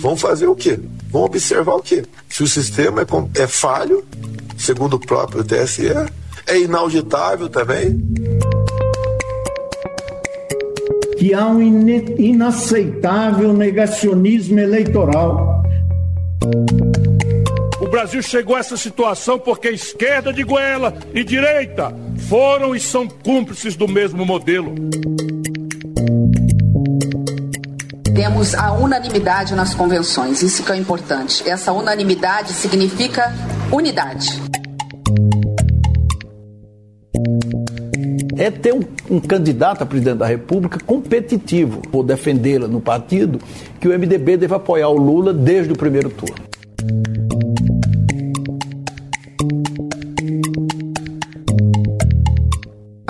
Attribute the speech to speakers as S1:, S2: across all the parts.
S1: Vão fazer o quê? Vão observar o quê? Se o sistema é, é falho, segundo o próprio TSE, é inauditável também.
S2: Que há um inaceitável negacionismo eleitoral.
S3: O Brasil chegou a essa situação porque a esquerda de Goela e direita foram e são cúmplices do mesmo modelo.
S4: Temos a unanimidade nas convenções, isso que é importante. Essa unanimidade significa unidade.
S2: é ter um, um, candidato a presidente da República competitivo. Vou defendê-la no partido que o MDB deve apoiar o Lula desde o primeiro turno.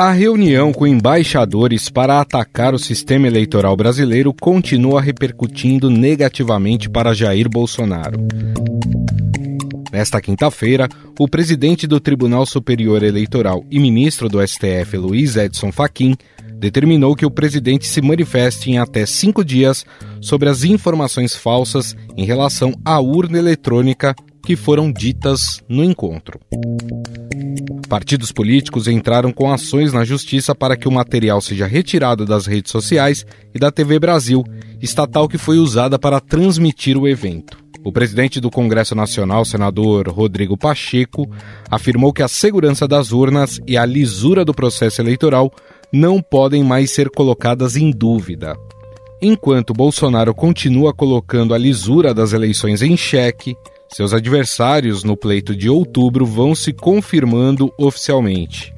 S5: A reunião com embaixadores para atacar o sistema eleitoral brasileiro continua repercutindo negativamente para Jair Bolsonaro. Nesta quinta-feira, o presidente do Tribunal Superior Eleitoral e ministro do STF, Luiz Edson Fachin, determinou que o presidente se manifeste em até cinco dias sobre as informações falsas em relação à urna eletrônica que foram ditas no encontro. Partidos políticos entraram com ações na justiça para que o material seja retirado das redes sociais e da TV Brasil, estatal que foi usada para transmitir o evento. O presidente do Congresso Nacional, senador Rodrigo Pacheco, afirmou que a segurança das urnas e a lisura do processo eleitoral não podem mais ser colocadas em dúvida. Enquanto Bolsonaro continua colocando a lisura das eleições em xeque, seus adversários no pleito de outubro vão se confirmando oficialmente.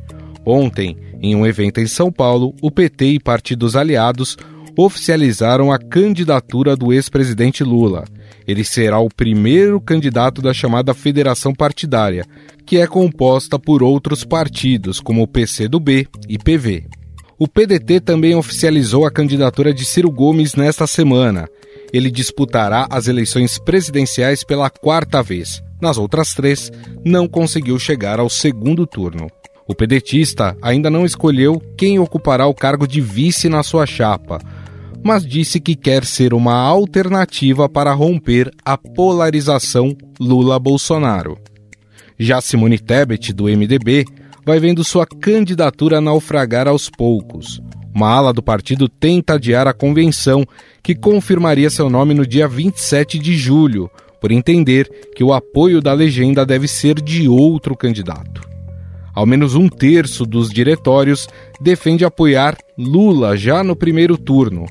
S5: Ontem, em um evento em São Paulo, o PT e partidos aliados oficializaram a candidatura do ex-presidente Lula. Ele será o primeiro candidato da chamada federação partidária, que é composta por outros partidos, como o PCdoB e PV. O PDT também oficializou a candidatura de Ciro Gomes nesta semana. Ele disputará as eleições presidenciais pela quarta vez. Nas outras três, não conseguiu chegar ao segundo turno. O pedetista ainda não escolheu quem ocupará o cargo de vice na sua chapa, mas disse que quer ser uma alternativa para romper a polarização Lula-Bolsonaro. Já Simone Tebet, do MDB, vai vendo sua candidatura naufragar aos poucos. Uma ala do partido tenta adiar a convenção, que confirmaria seu nome no dia 27 de julho, por entender que o apoio da legenda deve ser de outro candidato. Ao menos um terço dos diretórios defende apoiar Lula já no primeiro turno,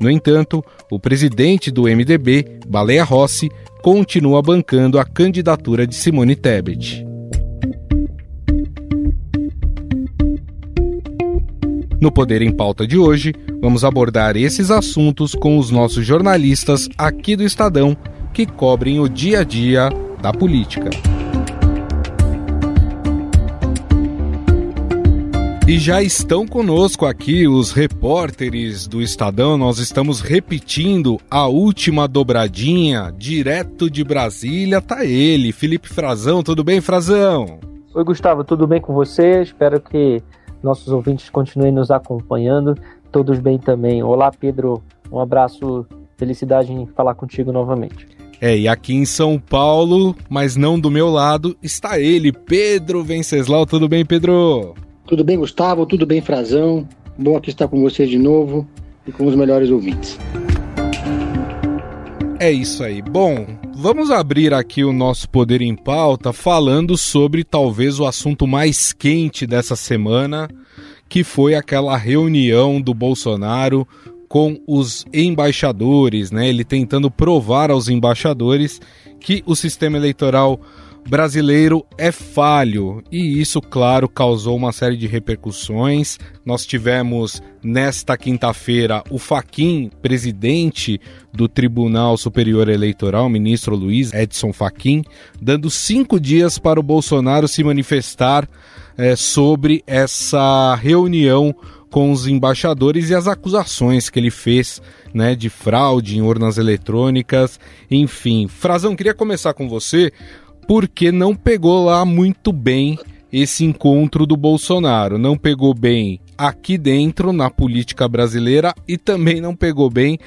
S5: no entanto, o presidente do MDB, Baleia Rossi, continua bancando a candidatura de Simone Tebet. No Poder em Pauta de hoje, vamos abordar esses assuntos com os nossos jornalistas aqui do Estadão que cobrem o dia a dia da política. E já estão conosco aqui os repórteres do Estadão. Nós estamos repetindo a última dobradinha, direto de Brasília. Tá ele, Felipe Frazão. Tudo bem, Frazão?
S6: Oi, Gustavo, tudo bem com você? Espero que nossos ouvintes continuem nos acompanhando. Todos bem também. Olá, Pedro. Um abraço. Felicidade em falar contigo novamente.
S5: É, e aqui em São Paulo, mas não do meu lado, está ele, Pedro Venceslau. Tudo bem, Pedro?
S7: Tudo bem, Gustavo? Tudo bem, Frazão? Bom aqui estar com você de novo e com os melhores ouvintes.
S5: É isso aí. Bom, vamos abrir aqui o nosso Poder em Pauta falando sobre talvez o assunto mais quente dessa semana, que foi aquela reunião do Bolsonaro com os embaixadores, né? Ele tentando provar aos embaixadores que o sistema eleitoral brasileiro é falho e isso, claro, causou uma série de repercussões. Nós tivemos nesta quinta-feira o Faquin, presidente do Tribunal Superior Eleitoral, ministro Luiz Edson Faquin, dando cinco dias para o Bolsonaro se manifestar é, sobre essa reunião com os embaixadores e as acusações que ele fez né, de fraude em urnas eletrônicas, enfim. Frazão, queria começar com você porque não pegou lá muito bem esse encontro do Bolsonaro. Não pegou bem aqui dentro, na política brasileira, e também não pegou bem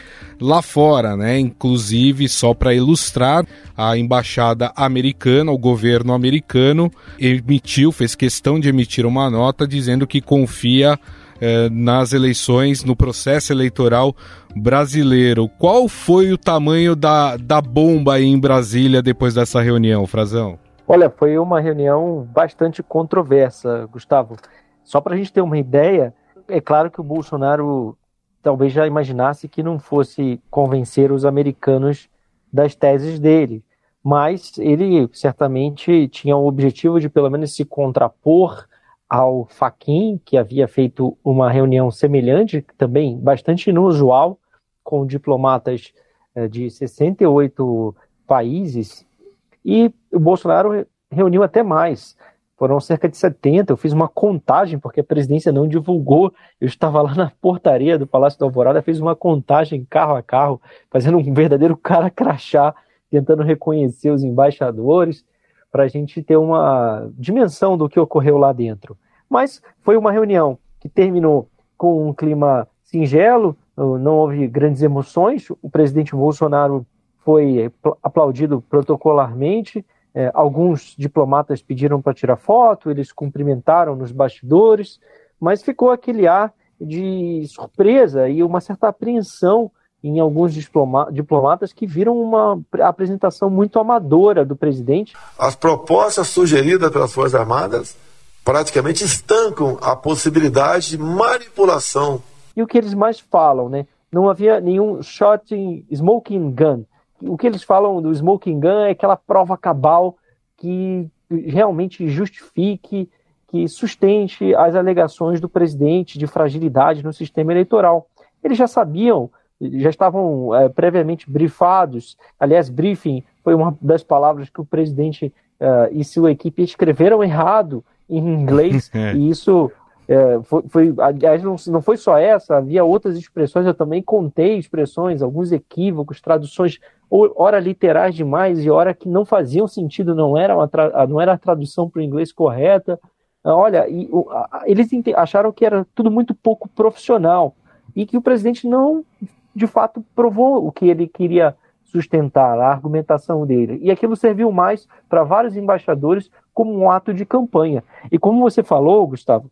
S5: lá fora, né? Inclusive, só para ilustrar, a embaixada americana, o governo americano, emitiu, fez questão de emitir uma nota dizendo que confia eh, nas eleições, no processo eleitoral brasileiro. Qual foi o tamanho da, da bomba aí em Brasília depois dessa reunião, Frazão?
S6: Olha, foi uma reunião bastante controversa, Gustavo. Só para a gente ter uma ideia, é claro que o Bolsonaro talvez já imaginasse que não fosse convencer os americanos das teses dele, mas ele certamente tinha o objetivo de pelo menos se contrapor ao Faquin, que havia feito uma reunião semelhante, também bastante inusual, com diplomatas eh, de 68 países, e o Bolsonaro reuniu até mais. Foram cerca de 70. Eu fiz uma contagem, porque a presidência não divulgou. Eu estava lá na portaria do Palácio da Alvorada, fiz uma contagem carro a carro, fazendo um verdadeiro cara crachá, tentando reconhecer os embaixadores, para a gente ter uma dimensão do que ocorreu lá dentro. Mas foi uma reunião que terminou com um clima singelo, não houve grandes emoções. O presidente Bolsonaro foi aplaudido protocolarmente. É, alguns diplomatas pediram para tirar foto, eles cumprimentaram nos bastidores, mas ficou aquele ar de surpresa e uma certa apreensão em alguns diploma diplomatas que viram uma apresentação muito amadora do presidente.
S1: As propostas sugeridas pelas Forças Armadas praticamente estancam a possibilidade de manipulação.
S6: E o que eles mais falam, né? Não havia nenhum shot smoking gun, o que eles falam do smoking gun é aquela prova cabal que realmente justifique, que sustente as alegações do presidente de fragilidade no sistema eleitoral. Eles já sabiam, já estavam é, previamente brifados. Aliás, briefing foi uma das palavras que o presidente uh, e sua equipe escreveram errado em inglês, é. e isso é, foi, foi, aliás, não, não foi só essa, havia outras expressões, eu também contei expressões, alguns equívocos, traduções, ora literais demais e ora que não faziam sentido, não era, uma não era a tradução para o inglês correta. Olha, e, eles acharam que era tudo muito pouco profissional e que o presidente não, de fato, provou o que ele queria sustentar, a argumentação dele. E aquilo serviu mais para vários embaixadores como um ato de campanha. E como você falou, Gustavo,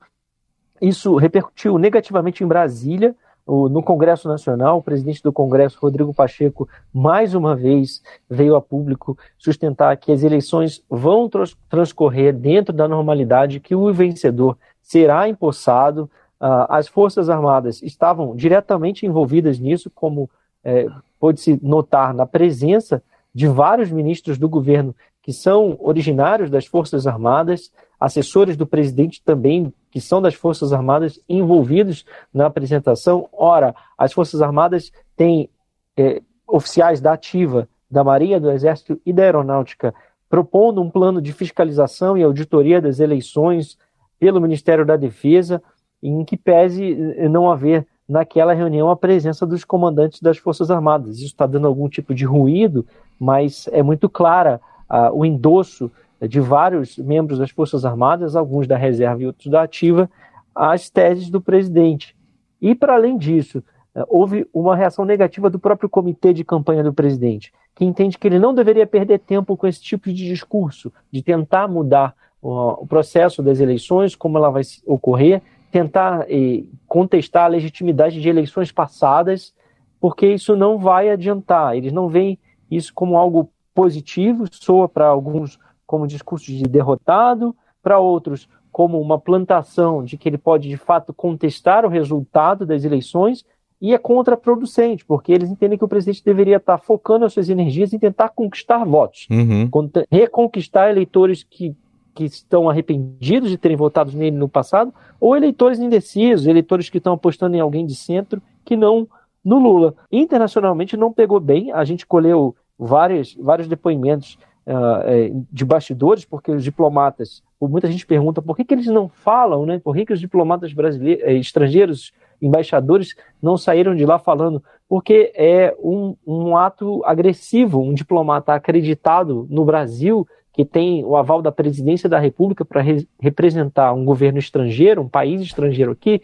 S6: isso repercutiu negativamente em Brasília, no Congresso Nacional, o presidente do Congresso, Rodrigo Pacheco, mais uma vez veio a público sustentar que as eleições vão transcorrer dentro da normalidade, que o vencedor será empossado. Ah, as Forças Armadas estavam diretamente envolvidas nisso, como é, pôde-se notar na presença de vários ministros do governo que são originários das Forças Armadas, assessores do presidente também, que são das Forças Armadas, envolvidos na apresentação. Ora, as Forças Armadas têm é, oficiais da Ativa, da Marinha, do Exército e da Aeronáutica, propondo um plano de fiscalização e auditoria das eleições pelo Ministério da Defesa, em que pese não haver naquela reunião a presença dos comandantes das Forças Armadas. Isso está dando algum tipo de ruído, mas é muito clara ah, o endosso de vários membros das Forças Armadas, alguns da reserva e outros da ativa, às teses do presidente. E, para além disso, eh, houve uma reação negativa do próprio comitê de campanha do presidente, que entende que ele não deveria perder tempo com esse tipo de discurso, de tentar mudar o processo das eleições, como ela vai ocorrer, tentar eh, contestar a legitimidade de eleições passadas, porque isso não vai adiantar. Eles não veem isso como algo positivo, soa para alguns como discurso de derrotado, para outros como uma plantação de que ele pode de fato contestar o resultado das eleições e é contraproducente, porque eles entendem que o presidente deveria estar focando as suas energias em tentar conquistar votos, uhum. reconquistar eleitores que, que estão arrependidos de terem votado nele no passado, ou eleitores indecisos, eleitores que estão apostando em alguém de centro que não no Lula. Internacionalmente não pegou bem, a gente colheu vários, vários depoimentos uh, de bastidores, porque os diplomatas, muita gente pergunta por que, que eles não falam, né? Por que, que os diplomatas brasileiros, eh, estrangeiros, embaixadores, não saíram de lá falando? Porque é um, um ato agressivo, um diplomata acreditado no Brasil que tem o aval da presidência da República para re representar um governo estrangeiro, um país estrangeiro aqui,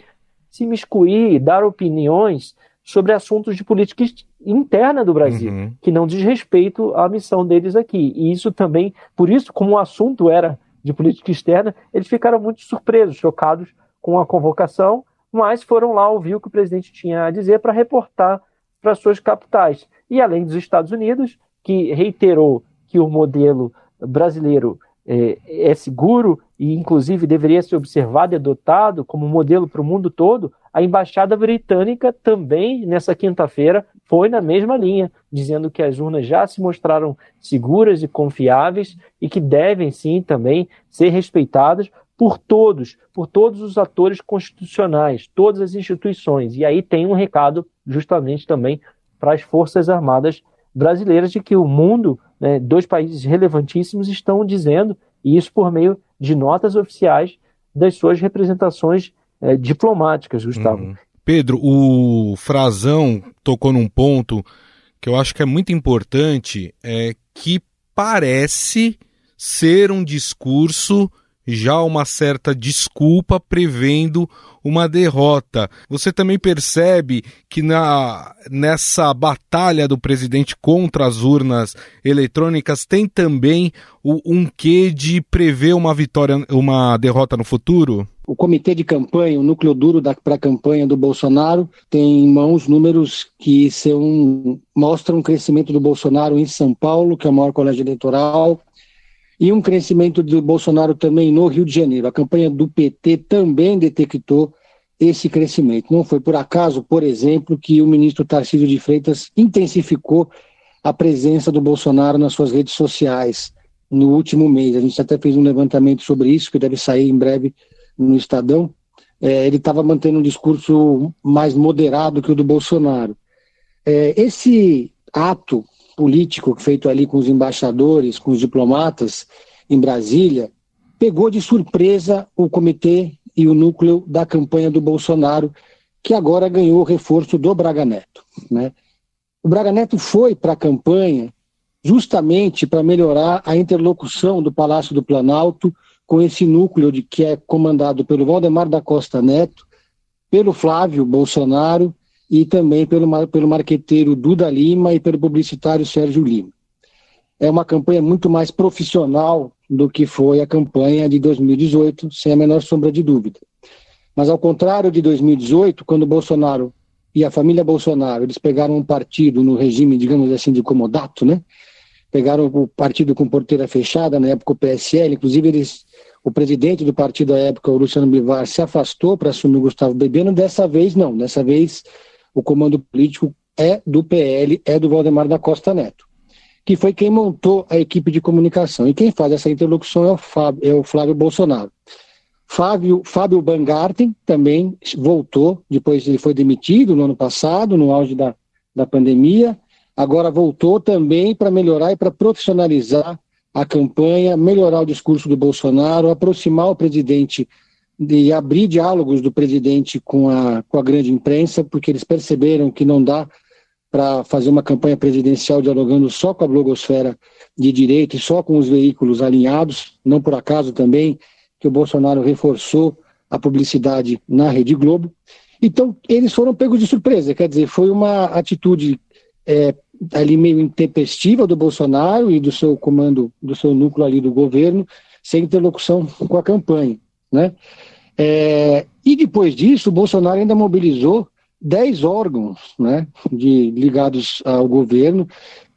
S6: se miscuir, dar opiniões sobre assuntos de política interna do Brasil, uhum. que não diz respeito à missão deles aqui. E isso também, por isso, como o assunto era de política externa, eles ficaram muito surpresos, chocados com a convocação, mas foram lá ouvir o que o presidente tinha a dizer para reportar para suas capitais. E além dos Estados Unidos, que reiterou que o modelo brasileiro é, é seguro e, inclusive, deveria ser observado e adotado como modelo para o mundo todo, a embaixada britânica também, nessa quinta-feira, foi na mesma linha, dizendo que as urnas já se mostraram seguras e confiáveis e que devem sim também ser respeitadas por todos, por todos os atores constitucionais, todas as instituições. E aí tem um recado justamente também para as Forças Armadas brasileiras de que o mundo né, dois países relevantíssimos estão dizendo, e isso por meio de notas oficiais das suas representações é, diplomáticas, Gustavo. Uhum.
S5: Pedro, o Frazão tocou num ponto que eu acho que é muito importante, é que parece ser um discurso já uma certa desculpa prevendo uma derrota. Você também percebe que na, nessa batalha do presidente contra as urnas eletrônicas tem também o, um quê de prever uma vitória, uma derrota no futuro?
S7: O comitê de campanha, o núcleo duro para a campanha do Bolsonaro, tem em mãos números que são, mostram o crescimento do Bolsonaro em São Paulo, que é o maior colégio eleitoral, e um crescimento do Bolsonaro também no Rio de Janeiro. A campanha do PT também detectou esse crescimento. Não foi por acaso, por exemplo, que o ministro Tarcísio de Freitas intensificou a presença do Bolsonaro nas suas redes sociais no último mês. A gente até fez um levantamento sobre isso, que deve sair em breve no Estadão. É, ele estava mantendo um discurso mais moderado que o do Bolsonaro. É, esse ato político feito ali com os embaixadores, com os diplomatas em Brasília, pegou de surpresa o comitê e o núcleo da campanha do Bolsonaro, que agora ganhou o reforço do Braga Neto. Né? O Braga Neto foi para a campanha justamente para melhorar a interlocução do Palácio do Planalto com esse núcleo de que é comandado pelo Valdemar da Costa Neto, pelo Flávio Bolsonaro e também pelo, pelo marqueteiro Duda Lima e pelo publicitário Sérgio Lima. É uma campanha muito mais profissional do que foi a campanha de 2018, sem a menor sombra de dúvida. Mas ao contrário de 2018, quando Bolsonaro e a família Bolsonaro, eles pegaram um partido no regime, digamos assim, de comodato, né? Pegaram o partido com porteira fechada, na época o PSL, inclusive eles o presidente do partido à época, o Luciano Bivar, se afastou para assumir o Gustavo Bebeno. Dessa vez, não. Dessa vez, o comando político é do PL, é do Valdemar da Costa Neto, que foi quem montou a equipe de comunicação. E quem faz essa interlocução é o, é o Flávio Bolsonaro. Fábio, Fábio Bangarten também voltou, depois ele foi demitido no ano passado, no auge da, da pandemia, agora voltou também para melhorar e para profissionalizar a campanha, melhorar o discurso do Bolsonaro, aproximar o presidente de abrir diálogos do presidente com a, com a grande imprensa, porque eles perceberam que não dá para fazer uma campanha presidencial dialogando só com a blogosfera de direita e só com os veículos alinhados, não por acaso também que o Bolsonaro reforçou a publicidade na Rede Globo. Então, eles foram pegos de surpresa, quer dizer, foi uma atitude é, ali meio intempestiva do Bolsonaro e do seu comando, do seu núcleo ali do governo, sem interlocução com a campanha, né? É, e depois disso, o Bolsonaro ainda mobilizou 10 órgãos né, de, ligados ao governo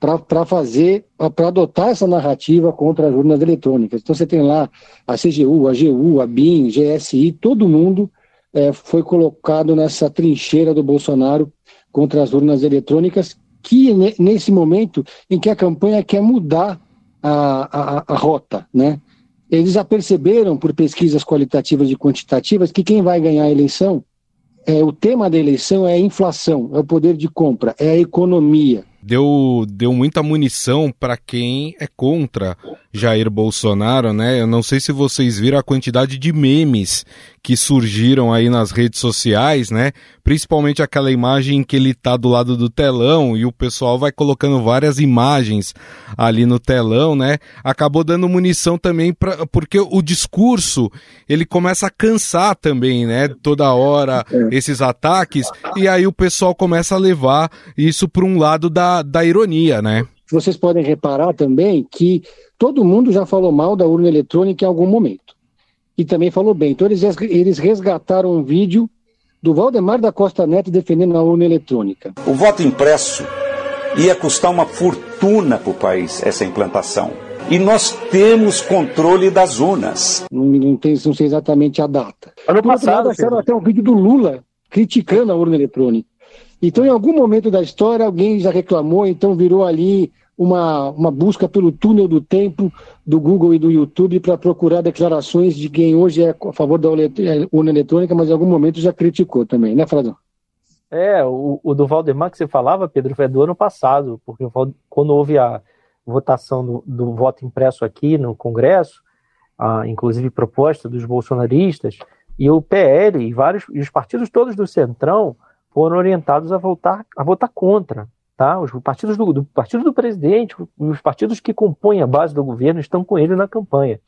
S7: para fazer, para adotar essa narrativa contra as urnas eletrônicas. Então você tem lá a CGU, a GU, a BIM, GSI, todo mundo é, foi colocado nessa trincheira do Bolsonaro contra as urnas eletrônicas, que nesse momento em que a campanha quer mudar a, a, a rota, né? Eles já perceberam, por pesquisas qualitativas e quantitativas, que quem vai ganhar a eleição, é, o tema da eleição é a inflação, é o poder de compra, é a economia.
S5: Deu, deu muita munição para quem é contra Jair Bolsonaro, né? Eu não sei se vocês viram a quantidade de memes que surgiram aí nas redes sociais, né? Principalmente aquela imagem que ele tá do lado do telão e o pessoal vai colocando várias imagens ali no telão, né? Acabou dando munição também para porque o discurso, ele começa a cansar também, né? Toda hora é. esses ataques e aí o pessoal começa a levar isso para um lado da, da ironia, né?
S7: Vocês podem reparar também que todo mundo já falou mal da urna eletrônica em algum momento e também falou bem. Então eles, eles resgataram um vídeo do Valdemar da Costa Neto defendendo a urna eletrônica.
S8: O voto impresso ia custar uma fortuna para o país, essa implantação. E nós temos controle das urnas.
S7: Não, não, tem, não sei exatamente a data. Ano passado, lado, até um vídeo do Lula criticando a urna eletrônica. Então, em algum momento da história, alguém já reclamou, então virou ali uma, uma busca pelo túnel do tempo do Google e do YouTube para procurar declarações de quem hoje é a favor da urna eletrônica, mas em algum momento já criticou também, né, Fradão?
S6: É, o, o do Valdemar que você falava, Pedro, foi do ano passado, porque quando houve a votação do, do voto impresso aqui no Congresso, a, inclusive proposta dos bolsonaristas, e o PL e vários e os partidos todos do Centrão foram orientados a votar, a votar contra. Tá? Os partidos do, do partido do presidente, os partidos que compõem a base do governo estão com ele na campanha.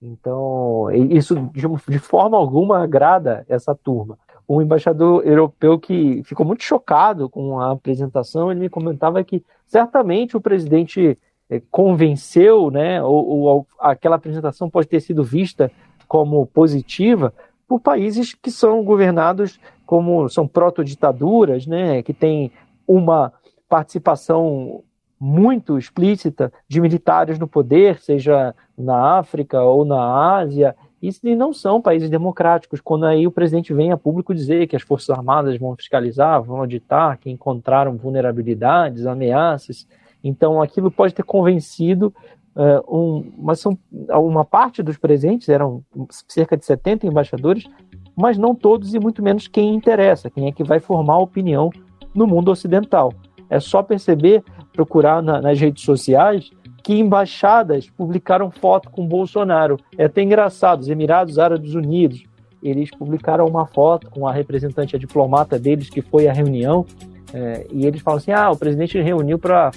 S6: Então, isso de, de forma alguma agrada essa turma. O embaixador europeu que ficou muito chocado com a apresentação, ele me comentava que certamente o presidente eh, convenceu, né, ou, ou, aquela apresentação pode ter sido vista como positiva por países que são governados como são proto-ditaduras, né, que tem uma participação muito explícita de militares no poder, seja na África ou na Ásia, e não são países democráticos. Quando aí o presidente vem a público dizer que as Forças Armadas vão fiscalizar, vão auditar, que encontraram vulnerabilidades, ameaças, então aquilo pode ter convencido uh, um, são, uma parte dos presentes, eram cerca de 70 embaixadores, mas não todos e muito menos quem interessa, quem é que vai formar a opinião no mundo ocidental. É só perceber, procurar na, nas redes sociais, que embaixadas publicaram foto com Bolsonaro. É até engraçado, os Emirados Árabes Unidos, eles publicaram uma foto com a representante, a diplomata deles, que foi à reunião, é, e eles falam assim, ah, o presidente reuniu para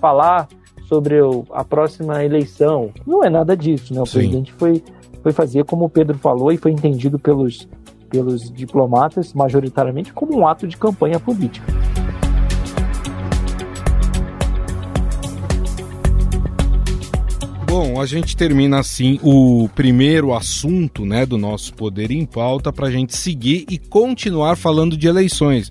S6: falar sobre o, a próxima eleição. Não é nada disso, né? O Sim. presidente foi, foi fazer, como o Pedro falou, e foi entendido pelos, pelos diplomatas, majoritariamente, como um ato de campanha política.
S5: Bom, a gente termina assim o primeiro assunto, né, do nosso Poder em Pauta para a gente seguir e continuar falando de eleições,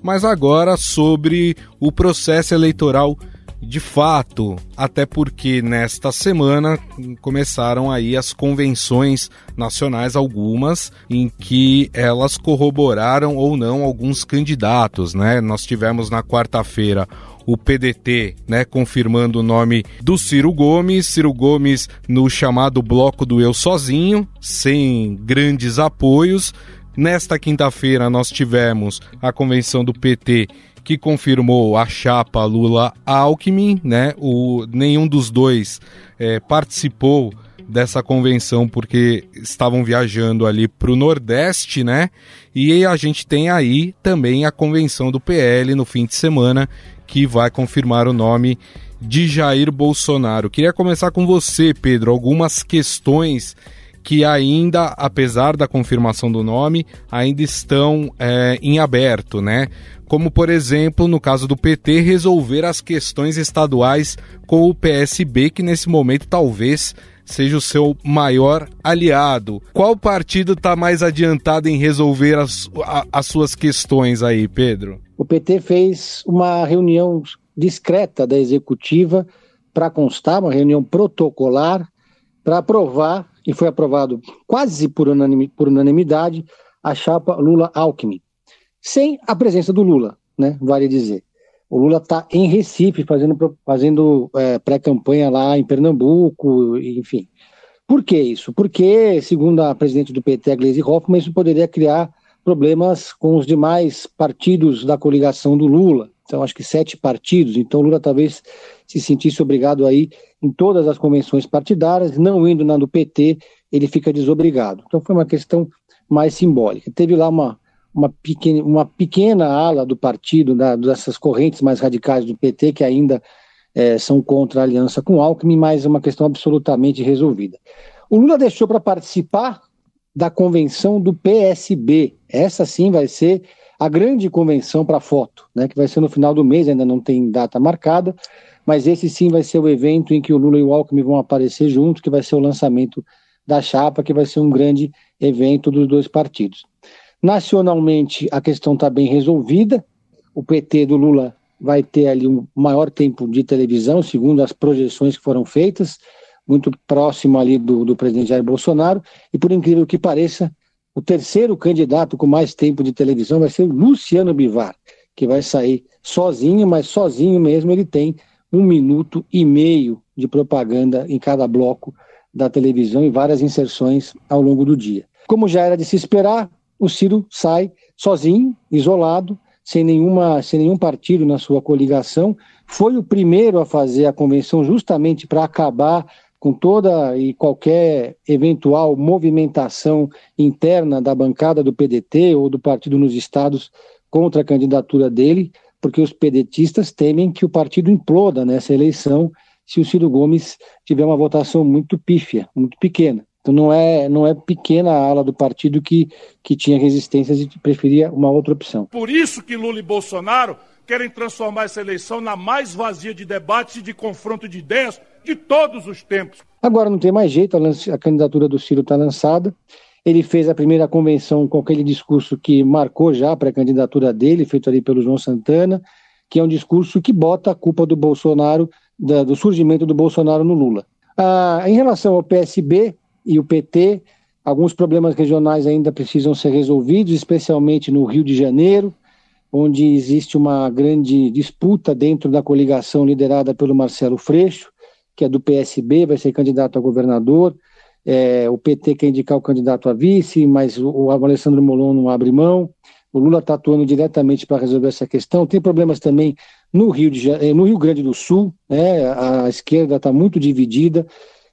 S5: mas agora sobre o processo eleitoral de fato, até porque nesta semana começaram aí as convenções nacionais algumas em que elas corroboraram ou não alguns candidatos, né? Nós tivemos na quarta-feira o PDT, né, confirmando o nome do Ciro Gomes, Ciro Gomes no chamado bloco do eu sozinho, sem grandes apoios. Nesta quinta-feira nós tivemos a convenção do PT que confirmou a chapa Lula-Alckmin, né? O, nenhum dos dois é, participou dessa convenção porque estavam viajando ali para o Nordeste, né? E a gente tem aí também a convenção do PL no fim de semana que vai confirmar o nome de Jair Bolsonaro. Queria começar com você, Pedro, algumas questões que ainda, apesar da confirmação do nome, ainda estão é, em aberto, né? Como, por exemplo, no caso do PT, resolver as questões estaduais com o PSB, que nesse momento talvez seja o seu maior aliado. Qual partido está mais adiantado em resolver as, a, as suas questões aí, Pedro?
S7: O PT fez uma reunião discreta da executiva para constar, uma reunião protocolar, para aprovar, e foi aprovado quase por, por unanimidade, a chapa Lula-Alckmin. Sem a presença do Lula, né, vale dizer. O Lula está em Recife fazendo, fazendo é, pré-campanha lá em Pernambuco, enfim. Por que isso? Porque, segundo a presidente do PT, a Gleisi Hoffmann, isso poderia criar problemas com os demais partidos da coligação do Lula. São acho que sete partidos, então Lula talvez se sentisse obrigado aí em todas as convenções partidárias, não indo na do PT, ele fica desobrigado. Então foi uma questão mais simbólica. Teve lá uma, uma, pequena, uma pequena ala do partido, da, dessas correntes mais radicais do PT, que ainda é, são contra a aliança com o Alckmin, mas é uma questão absolutamente resolvida. O Lula deixou para participar da convenção do PSB. Essa sim vai ser a grande convenção para foto, né, que vai ser no final do mês, ainda não tem data marcada, mas esse sim vai ser o evento em que o Lula e o Alckmin vão aparecer juntos, que vai ser o lançamento da chapa, que vai ser um grande evento dos dois partidos. Nacionalmente, a questão está bem resolvida, o PT do Lula vai ter ali um maior tempo de televisão, segundo as projeções que foram feitas, muito próximo ali do, do presidente Jair Bolsonaro, e por incrível que pareça, o terceiro candidato com mais tempo de televisão vai ser o Luciano Bivar, que vai sair sozinho, mas sozinho mesmo ele tem um minuto e meio de propaganda em cada bloco da televisão e várias inserções ao longo do dia. Como já era de se esperar, o Ciro sai sozinho, isolado, sem, nenhuma, sem nenhum partido na sua coligação. Foi o primeiro a fazer a convenção justamente para acabar com toda e qualquer eventual movimentação interna da bancada do PDT ou do partido nos estados contra a candidatura dele, porque os pedetistas temem que o partido imploda nessa eleição se o Ciro Gomes tiver uma votação muito pífia, muito pequena. Então não é, não é pequena a ala do partido que, que tinha resistências e preferia uma outra opção.
S3: Por isso que Lula e Bolsonaro querem transformar essa eleição na mais vazia de debates e de confronto de ideias de todos os tempos.
S7: Agora não tem mais jeito, a, candidatura do Ciro está lançada. Ele fez a primeira convenção com aquele discurso que marcou já para a candidatura dele, feito ali pelo João Santana, que é um discurso que bota a culpa do Bolsonaro, da, do surgimento do Bolsonaro no Lula. Ah, em relação ao PSB e o PT, alguns problemas regionais ainda precisam ser resolvidos, especialmente no Rio de Janeiro onde existe uma grande disputa dentro da coligação liderada pelo Marcelo Freixo, que é do PSB, vai ser candidato a governador. É, o PT quer indicar o candidato a vice, mas o, o Alessandro Molon não abre mão. O Lula está atuando diretamente para resolver essa questão. Tem problemas também no Rio, de, eh, no Rio Grande do Sul, né? a esquerda está muito dividida.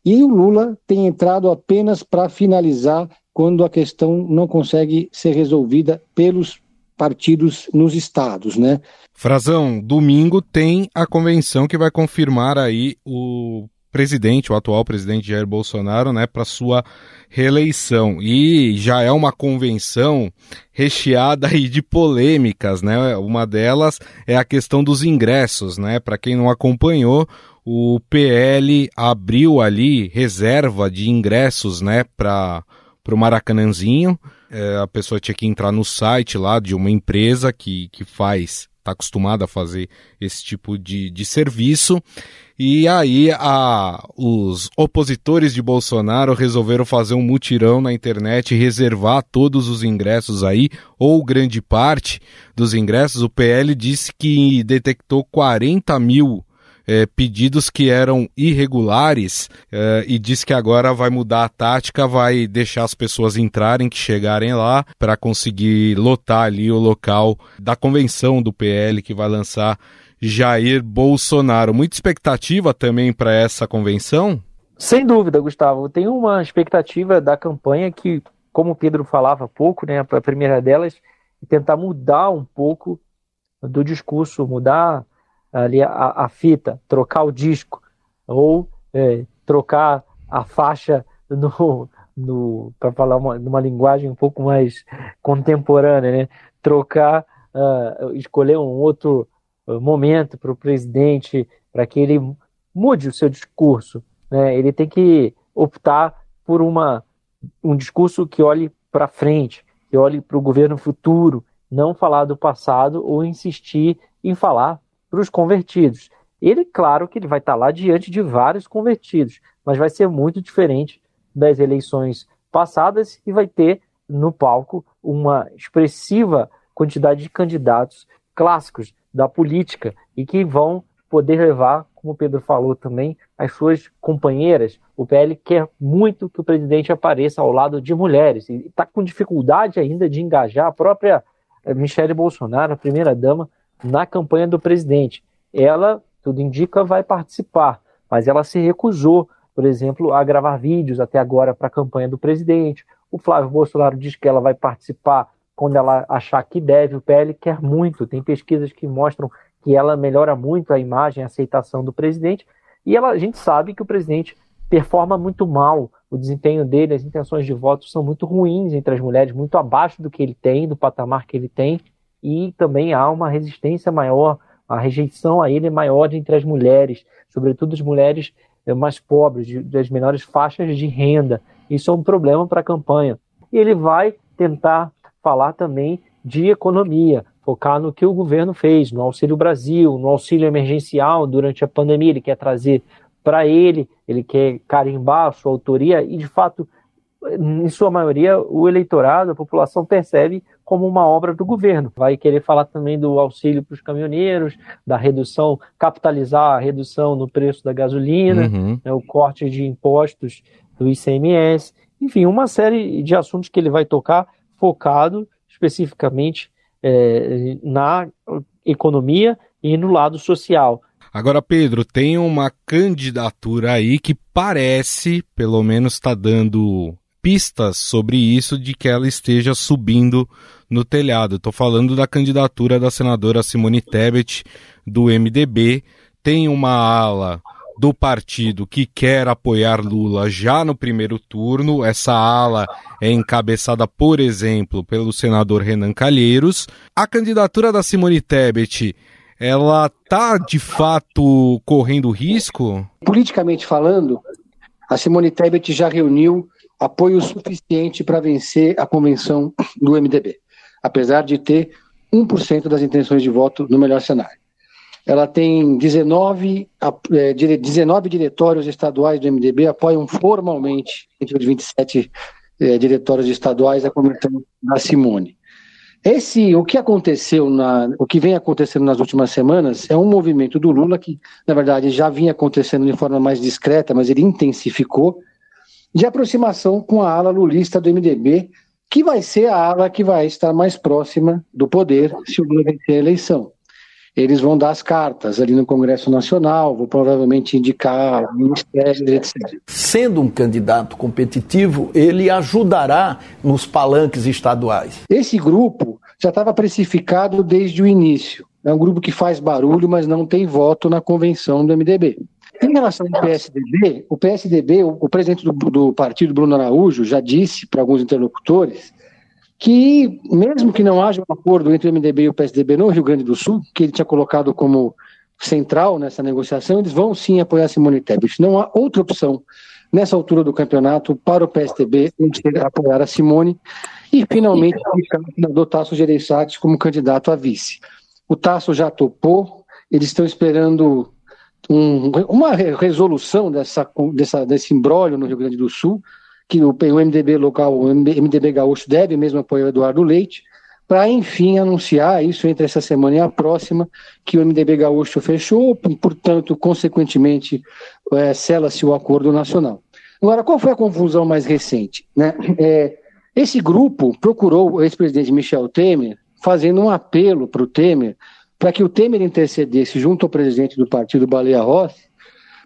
S7: E o Lula tem entrado apenas para finalizar quando a questão não consegue ser resolvida pelos partidos nos estados, né?
S5: Frazão, domingo tem a convenção que vai confirmar aí o presidente, o atual presidente Jair Bolsonaro, né, para sua reeleição. E já é uma convenção recheada aí de polêmicas, né? Uma delas é a questão dos ingressos, né? Para quem não acompanhou, o PL abriu ali reserva de ingressos, né, para o Maracanãzinho é, a pessoa tinha que entrar no site lá de uma empresa que, que faz, está acostumada a fazer esse tipo de, de serviço. E aí a, os opositores de Bolsonaro resolveram fazer um mutirão na internet e reservar todos os ingressos aí, ou grande parte dos ingressos. O PL disse que detectou 40 mil é, pedidos que eram irregulares é, e diz que agora vai mudar a tática, vai deixar as pessoas entrarem, que chegarem lá, para conseguir lotar ali o local da convenção do PL que vai lançar Jair Bolsonaro. Muita expectativa também para essa convenção?
S6: Sem dúvida, Gustavo. Tem uma expectativa da campanha que, como o Pedro falava há pouco, né, a primeira delas, é tentar mudar um pouco do discurso, mudar ali a, a fita, trocar o disco, ou é, trocar a faixa no, no para falar uma, numa linguagem um pouco mais contemporânea, né? trocar, uh, escolher um outro ah, momento para o presidente, para que ele mude o seu discurso. Né? Ele tem que optar por uma, um discurso que olhe para frente, que olhe para o governo futuro, não falar do passado ou insistir em falar para os convertidos. Ele, claro que ele vai estar lá diante de vários convertidos, mas vai ser muito diferente das eleições passadas e vai ter no palco uma expressiva quantidade de candidatos clássicos da política e que vão poder levar, como o Pedro falou também, as suas companheiras. O PL quer muito que o presidente apareça ao lado de mulheres e está com dificuldade ainda de engajar a própria eh, Michele Bolsonaro, a primeira-dama, na campanha do presidente. Ela, tudo indica, vai participar, mas ela se recusou, por exemplo, a gravar vídeos até agora para a campanha do presidente. O Flávio Bolsonaro diz que ela vai participar quando ela achar que deve. O PL quer muito. Tem pesquisas que mostram que ela melhora muito a imagem, a aceitação do presidente. E ela, a gente sabe que o presidente performa muito mal. O desempenho dele, as intenções de voto são muito ruins entre as mulheres, muito abaixo do que ele tem, do patamar que ele tem. E também há uma resistência maior, a rejeição a ele é maior entre as mulheres, sobretudo as mulheres eh, mais pobres, das menores faixas de renda. Isso é um problema para a campanha. E ele vai tentar falar também de economia, focar no que o governo fez, no Auxílio Brasil, no auxílio emergencial durante a pandemia. Ele quer trazer para ele, ele quer carimbar a sua autoria e, de fato, em sua maioria, o eleitorado, a população percebe como uma obra do governo. Vai querer falar também do auxílio para os caminhoneiros, da redução, capitalizar a redução no preço da gasolina, uhum. né, o corte de impostos do ICMS, enfim, uma série de assuntos que ele vai tocar focado especificamente é, na economia e no lado social.
S5: Agora, Pedro, tem uma candidatura aí que parece, pelo menos está dando pistas sobre isso de que ela esteja subindo no telhado. Estou falando da candidatura da senadora Simone Tebet do MDB. Tem uma ala do partido que quer apoiar Lula já no primeiro turno. Essa ala é encabeçada, por exemplo, pelo senador Renan Calheiros. A candidatura da Simone Tebet, ela está de fato correndo risco?
S7: Politicamente falando, a Simone Tebet já reuniu apoio suficiente para vencer a convenção do MDB, apesar de ter 1% das intenções de voto no melhor cenário ela tem 19, 19 é, diretórios estaduais do MDB apoiam formalmente, entre os 27 é, diretórios estaduais, a convenção da Simone. Esse, o que aconteceu, na, o que vem acontecendo nas últimas semanas é um movimento do Lula que, na verdade, já vinha acontecendo de forma mais discreta, mas ele intensificou, de aproximação com a ala lulista do MDB, que vai ser a ala que vai estar mais próxima do poder se o Lula vencer a eleição eles vão dar as cartas ali no Congresso Nacional, vou provavelmente indicar ministérios, etc.
S2: Sendo um candidato competitivo, ele ajudará nos palanques estaduais.
S7: Esse grupo já estava precificado desde o início. É um grupo que faz barulho, mas não tem voto na convenção do MDB. Em relação ao PSDB, o PSDB, o, o presidente do, do partido, Bruno Araújo, já disse para alguns interlocutores que, mesmo que não haja um acordo entre o MDB e o PSDB no Rio Grande do Sul, que ele tinha colocado como central nessa negociação, eles vão sim apoiar Simone Tebet. Não há outra opção nessa altura do campeonato para o PSDB apoiar a Simone e finalmente o Tasso Gereissati como candidato a vice. O Tasso já topou, eles estão esperando um, uma resolução dessa, dessa, desse imbróglio no Rio Grande do Sul, que o, o MDB local, o MDB gaúcho deve mesmo apoiar o Eduardo Leite, para enfim anunciar isso entre essa semana e a próxima, que o MDB gaúcho fechou, portanto, consequentemente, é, sela-se o acordo nacional. Agora, qual foi a confusão mais recente? Né? É, esse grupo procurou o ex-presidente Michel Temer, fazendo um apelo para o Temer, para que o Temer intercedesse junto ao presidente do partido, Baleia Rossi,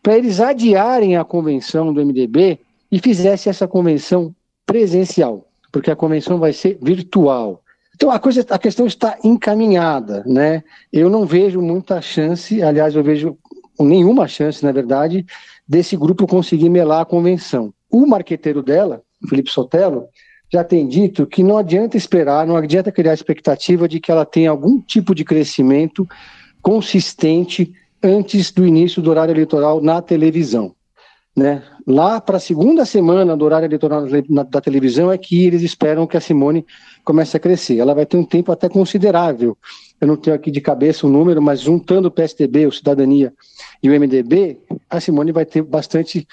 S7: para eles adiarem a convenção do MDB e fizesse essa convenção presencial, porque a convenção vai ser virtual. Então a coisa, a questão está encaminhada, né? Eu não vejo muita chance, aliás, eu vejo nenhuma chance, na verdade, desse grupo conseguir melar a convenção. O marqueteiro dela, Felipe Sotelo, já tem dito que não adianta esperar, não adianta criar expectativa de que ela tenha algum tipo de crescimento consistente antes do início do horário eleitoral na televisão. Né? Lá para a segunda semana do horário eleitoral da televisão é que eles esperam que a Simone comece a crescer. Ela vai ter um tempo até considerável. Eu não tenho aqui de cabeça o um número, mas juntando o PSDB, o Cidadania e o MDB, a Simone vai ter bastante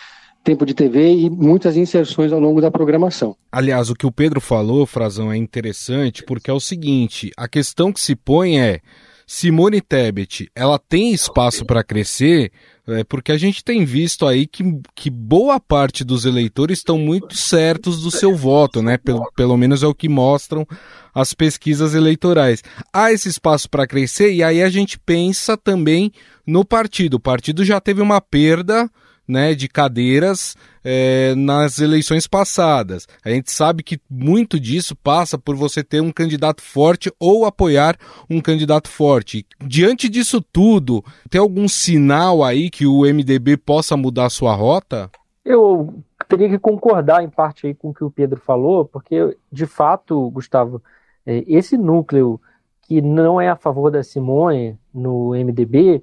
S7: tempo de TV e muitas inserções ao longo da programação.
S5: Aliás, o que o Pedro falou, Frazão, é interessante porque é o seguinte: a questão que se põe é Simone Tebet, ela tem espaço para crescer, é, porque a gente tem visto aí que, que boa parte dos eleitores estão muito certos do seu voto, né? Pelo, pelo menos é o que mostram as pesquisas eleitorais. Há esse espaço para crescer e aí a gente pensa também no partido. O partido já teve uma perda né, de cadeiras é, nas eleições passadas. A gente sabe que muito disso passa por você ter um candidato forte ou apoiar um candidato forte. Diante disso tudo, tem algum sinal aí que o MDB possa mudar sua rota?
S6: Eu teria que concordar em parte aí com o que o Pedro falou, porque de fato, Gustavo, é, esse núcleo que não é a favor da Simone no MDB,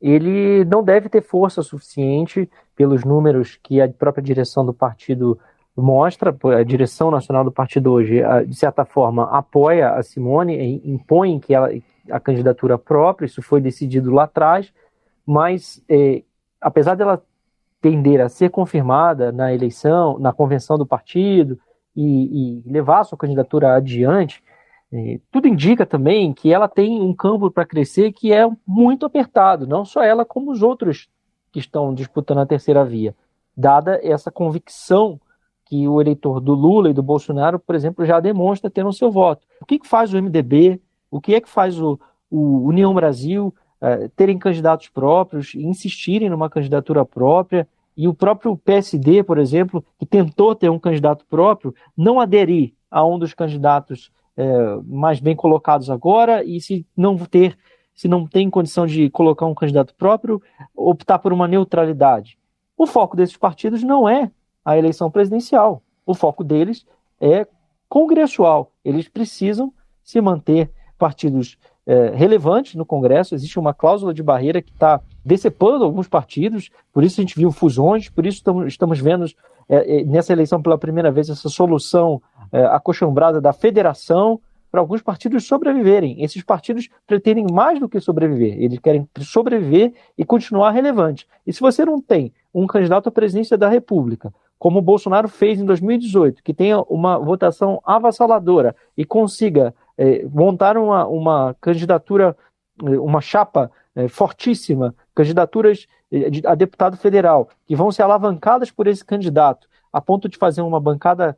S6: ele não deve ter força suficiente pelos números que a própria direção do partido mostra, a direção nacional do partido hoje, de certa forma, apoia a Simone, impõe que ela, a candidatura própria, isso foi decidido lá atrás, mas é, apesar dela tender a ser confirmada na eleição, na convenção do partido e, e levar a sua candidatura adiante, é, tudo indica também que ela tem um campo para crescer que é muito apertado, não só ela, como os outros que estão disputando a terceira via, dada essa convicção que o eleitor do Lula e do Bolsonaro, por exemplo, já demonstra ter no seu voto. O que, que faz o MDB? O que é que faz o, o União Brasil é, terem candidatos próprios, insistirem numa candidatura própria? E o próprio PSD, por exemplo, que tentou ter um candidato próprio, não aderir a um dos candidatos é, mais bem colocados agora e se não ter, se não tem condição de colocar um candidato próprio, optar por uma neutralidade. O foco desses partidos não é a eleição presidencial. O foco deles é congressual. Eles precisam se manter partidos é, relevantes no Congresso. Existe uma cláusula de barreira que está decepando alguns partidos, por isso a gente viu fusões, por isso estamos, vendo é, é, nessa eleição pela primeira vez essa solução é, da federação para alguns partidos sobreviverem. Esses partidos pretendem mais do que sobreviver, eles querem sobreviver e continuar relevante. E se você não tem um candidato à presidência da República, como o Bolsonaro fez em 2018, que tenha uma votação avassaladora e consiga é, montar uma, uma candidatura, é, uma chapa é, fortíssima, candidaturas a deputado federal, que vão ser alavancadas por esse candidato, a ponto de fazer uma bancada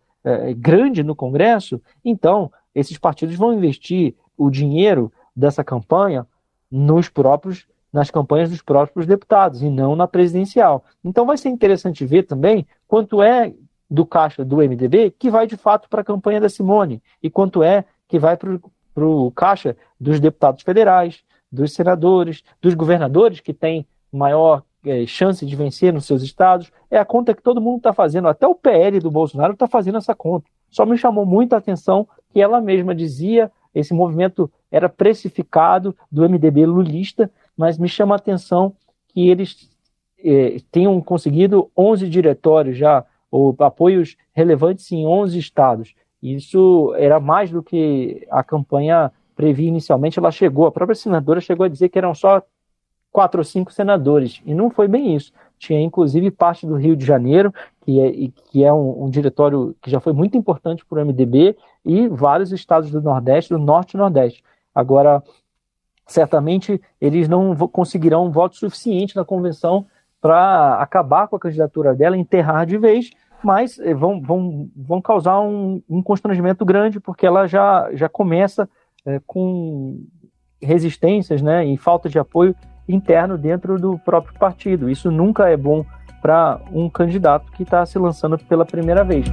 S6: grande no Congresso, então esses partidos vão investir o dinheiro dessa campanha nos próprios nas campanhas dos próprios deputados e não na presidencial. Então vai ser interessante ver também quanto é do caixa do MDB que vai de fato para a campanha da Simone e quanto é que vai para o caixa dos deputados federais, dos senadores, dos governadores que têm maior é, chance de vencer nos seus estados. É a conta que todo mundo está fazendo. Até o PL do Bolsonaro está fazendo essa conta. Só me chamou muita atenção que ela mesma dizia esse movimento era precificado do MDB lulista, mas me chama a atenção que eles é, tenham conseguido 11 diretórios já, ou apoios relevantes em 11 estados. Isso era mais do que a campanha previa inicialmente. Ela chegou, a própria senadora chegou a dizer que eram só quatro ou cinco senadores, e não foi bem isso. Tinha inclusive parte do Rio de Janeiro, que é, que é um, um diretório que já foi muito importante para o MDB, e vários estados do Nordeste, do Norte e Nordeste. Agora, certamente eles não conseguirão um voto suficiente na convenção para acabar com a candidatura dela, enterrar de vez, mas eh, vão, vão, vão causar um, um constrangimento grande, porque ela já, já começa é, com resistências né, e falta de apoio interno dentro do próprio partido. Isso nunca é bom para um candidato que está se lançando pela primeira vez.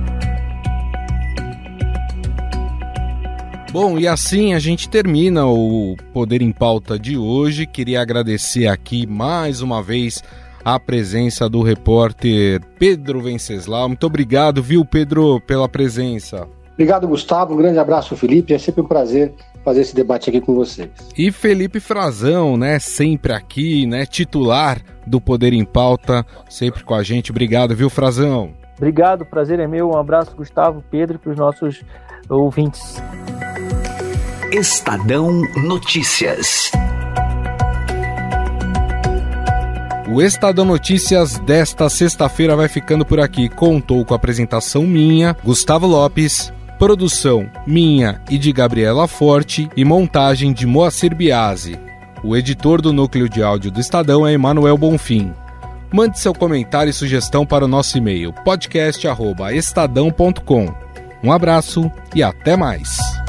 S5: Bom, e assim a gente termina o Poder em Pauta de hoje. Queria agradecer aqui mais uma vez a presença do repórter Pedro Venceslau. Muito obrigado, viu, Pedro, pela presença.
S7: Obrigado, Gustavo. Um grande abraço, Felipe. É sempre um prazer fazer esse debate aqui com vocês.
S5: E Felipe Frazão, né, sempre aqui, né, titular do Poder em Pauta, sempre com a gente. Obrigado, viu, Frazão?
S6: Obrigado, prazer é meu. Um abraço, Gustavo, Pedro, para os nossos ouvintes.
S9: Estadão Notícias.
S5: O Estadão Notícias desta sexta-feira vai ficando por aqui. Contou com a apresentação minha, Gustavo Lopes, produção minha e de Gabriela Forte e montagem de Moacir Biasi. O editor do núcleo de áudio do Estadão é Emanuel Bonfim. Mande seu comentário e sugestão para o nosso e-mail podcast@estadão.com. Um abraço e até mais.